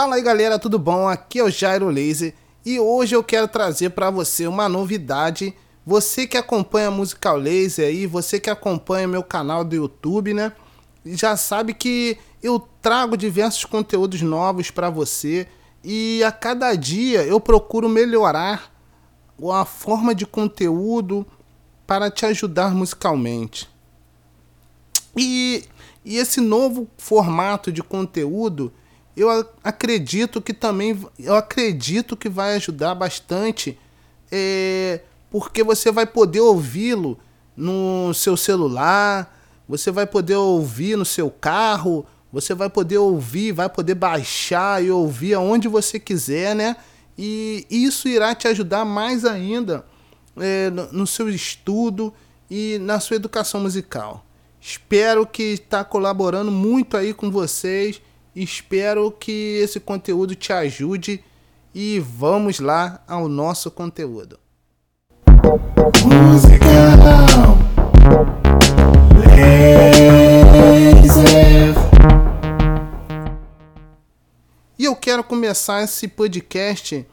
Fala aí galera, tudo bom? Aqui é o Jairo Laser e hoje eu quero trazer para você uma novidade. Você que acompanha Musical Laser aí, você que acompanha meu canal do YouTube, né? Já sabe que eu trago diversos conteúdos novos para você e a cada dia eu procuro melhorar a forma de conteúdo para te ajudar musicalmente. E, e esse novo formato de conteúdo eu acredito que também eu acredito que vai ajudar bastante é, porque você vai poder ouvi-lo no seu celular você vai poder ouvir no seu carro você vai poder ouvir vai poder baixar e ouvir aonde você quiser né? E isso irá te ajudar mais ainda é, no, no seu estudo e na sua educação musical. Espero que está colaborando muito aí com vocês Espero que esse conteúdo te ajude e vamos lá ao nosso conteúdo. Musical E eu quero começar esse podcast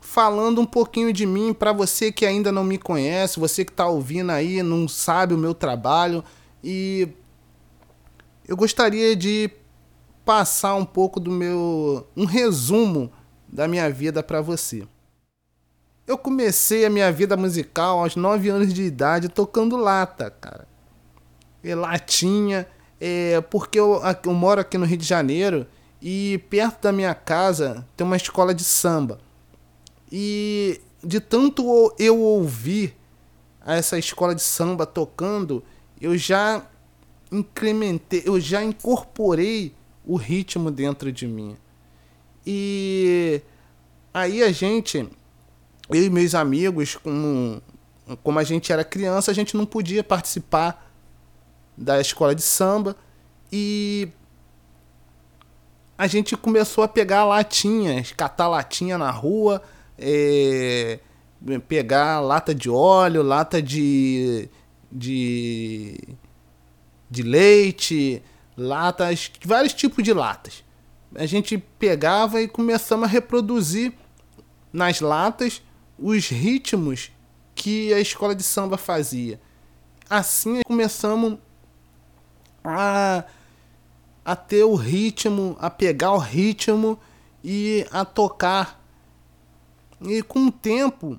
falando um pouquinho de mim para você que ainda não me conhece, você que está ouvindo aí, não sabe o meu trabalho. E eu gostaria de passar um pouco do meu. um resumo da minha vida para você. Eu comecei a minha vida musical aos 9 anos de idade tocando lata, cara. E latinha, é, porque eu, eu moro aqui no Rio de Janeiro e perto da minha casa tem uma escola de samba. E de tanto eu ouvir essa escola de samba tocando, eu já incrementei, eu já incorporei o ritmo dentro de mim. E aí a gente, eu e meus amigos, como, como a gente era criança, a gente não podia participar da escola de samba e a gente começou a pegar latinhas, catar latinha na rua, é, pegar lata de óleo, lata de, de, de leite, latas, vários tipos de latas. A gente pegava e começamos a reproduzir nas latas os ritmos que a escola de samba fazia. Assim começamos a, a ter o ritmo, a pegar o ritmo e a tocar. E com o tempo,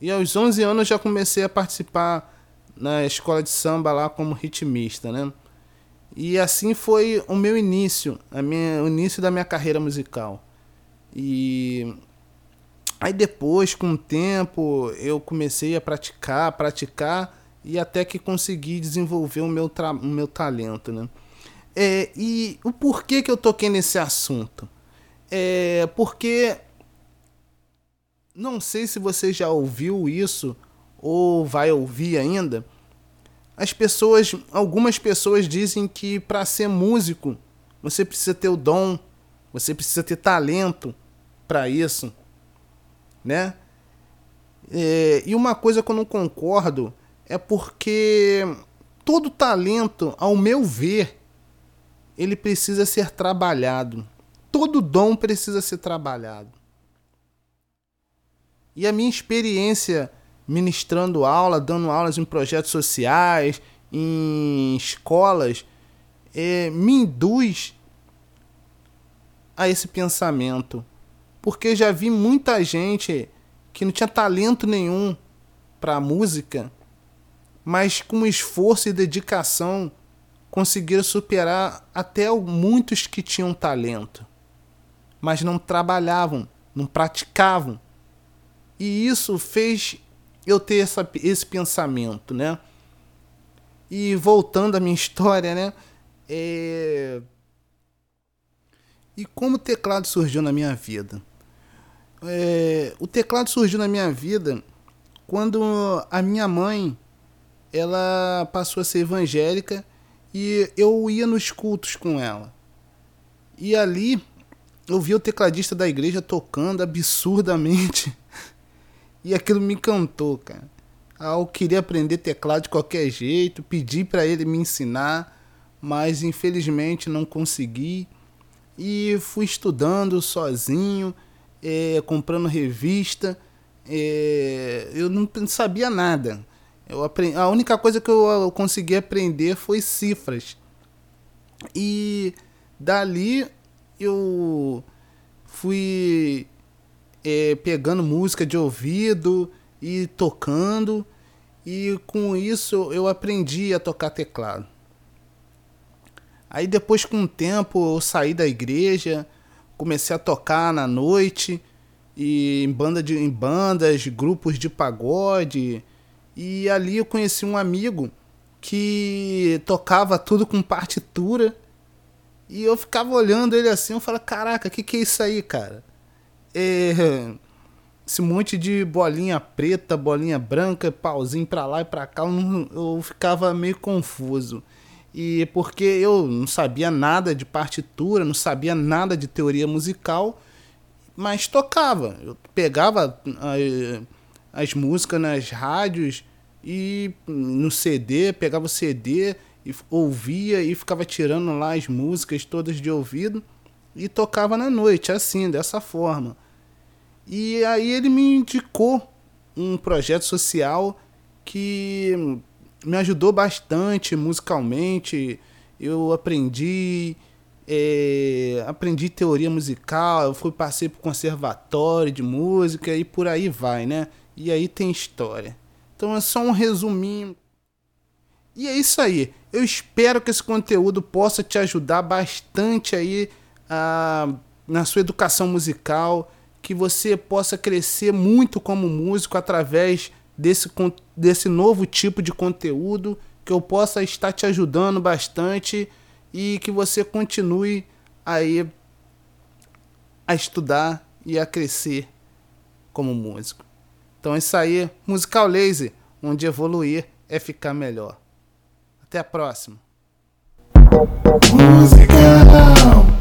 e aos 11 anos já comecei a participar na escola de samba lá como ritmista, né? E assim foi o meu início, a minha, o início da minha carreira musical. E aí depois, com o tempo, eu comecei a praticar, praticar e até que consegui desenvolver o meu, o meu talento, né? É, e o porquê que eu toquei nesse assunto? É porque não sei se você já ouviu isso ou vai ouvir ainda, as pessoas, algumas pessoas dizem que para ser músico você precisa ter o dom, você precisa ter talento para isso, né? É, e uma coisa que eu não concordo é porque todo talento, ao meu ver, ele precisa ser trabalhado. Todo dom precisa ser trabalhado. E a minha experiência ministrando aula, dando aulas em projetos sociais, em escolas, é, me induz a esse pensamento. Porque já vi muita gente que não tinha talento nenhum para música, mas com esforço e dedicação conseguiram superar até muitos que tinham talento, mas não trabalhavam, não praticavam. E isso fez eu ter essa, esse pensamento, né? E voltando à minha história, né? É... E como o teclado surgiu na minha vida? É... O teclado surgiu na minha vida quando a minha mãe ela passou a ser evangélica e eu ia nos cultos com ela. E ali eu vi o tecladista da igreja tocando absurdamente E aquilo me encantou, cara. Ah, eu queria aprender teclado de qualquer jeito, pedi para ele me ensinar, mas infelizmente não consegui. e fui estudando sozinho, é, comprando revista. É, eu não sabia nada. Eu aprendi, a única coisa que eu consegui aprender foi cifras. E dali eu fui é, pegando música de ouvido e tocando. E com isso eu aprendi a tocar teclado. Aí depois com o tempo eu saí da igreja, comecei a tocar na noite e em banda de em bandas, grupos de pagode. E ali eu conheci um amigo que tocava tudo com partitura. E eu ficava olhando ele assim, eu falava, caraca, que que é isso aí, cara? É, esse monte de bolinha preta, bolinha branca, pauzinho pra lá e pra cá, eu, eu ficava meio confuso. E porque eu não sabia nada de partitura, não sabia nada de teoria musical, mas tocava. Eu pegava as, as músicas nas rádios e no CD, pegava o CD e ouvia e ficava tirando lá as músicas todas de ouvido e tocava na noite, assim, dessa forma. E aí ele me indicou um projeto social que me ajudou bastante musicalmente. Eu aprendi é, aprendi teoria musical, eu fui passei pro conservatório de música e por aí vai, né? E aí tem história. Então é só um resuminho. E é isso aí. Eu espero que esse conteúdo possa te ajudar bastante aí a, na sua educação musical que você possa crescer muito como músico através desse, desse novo tipo de conteúdo, que eu possa estar te ajudando bastante e que você continue aí a estudar e a crescer como músico. Então é isso aí, Musical Lazy, onde evoluir é ficar melhor. Até a próxima. Musical.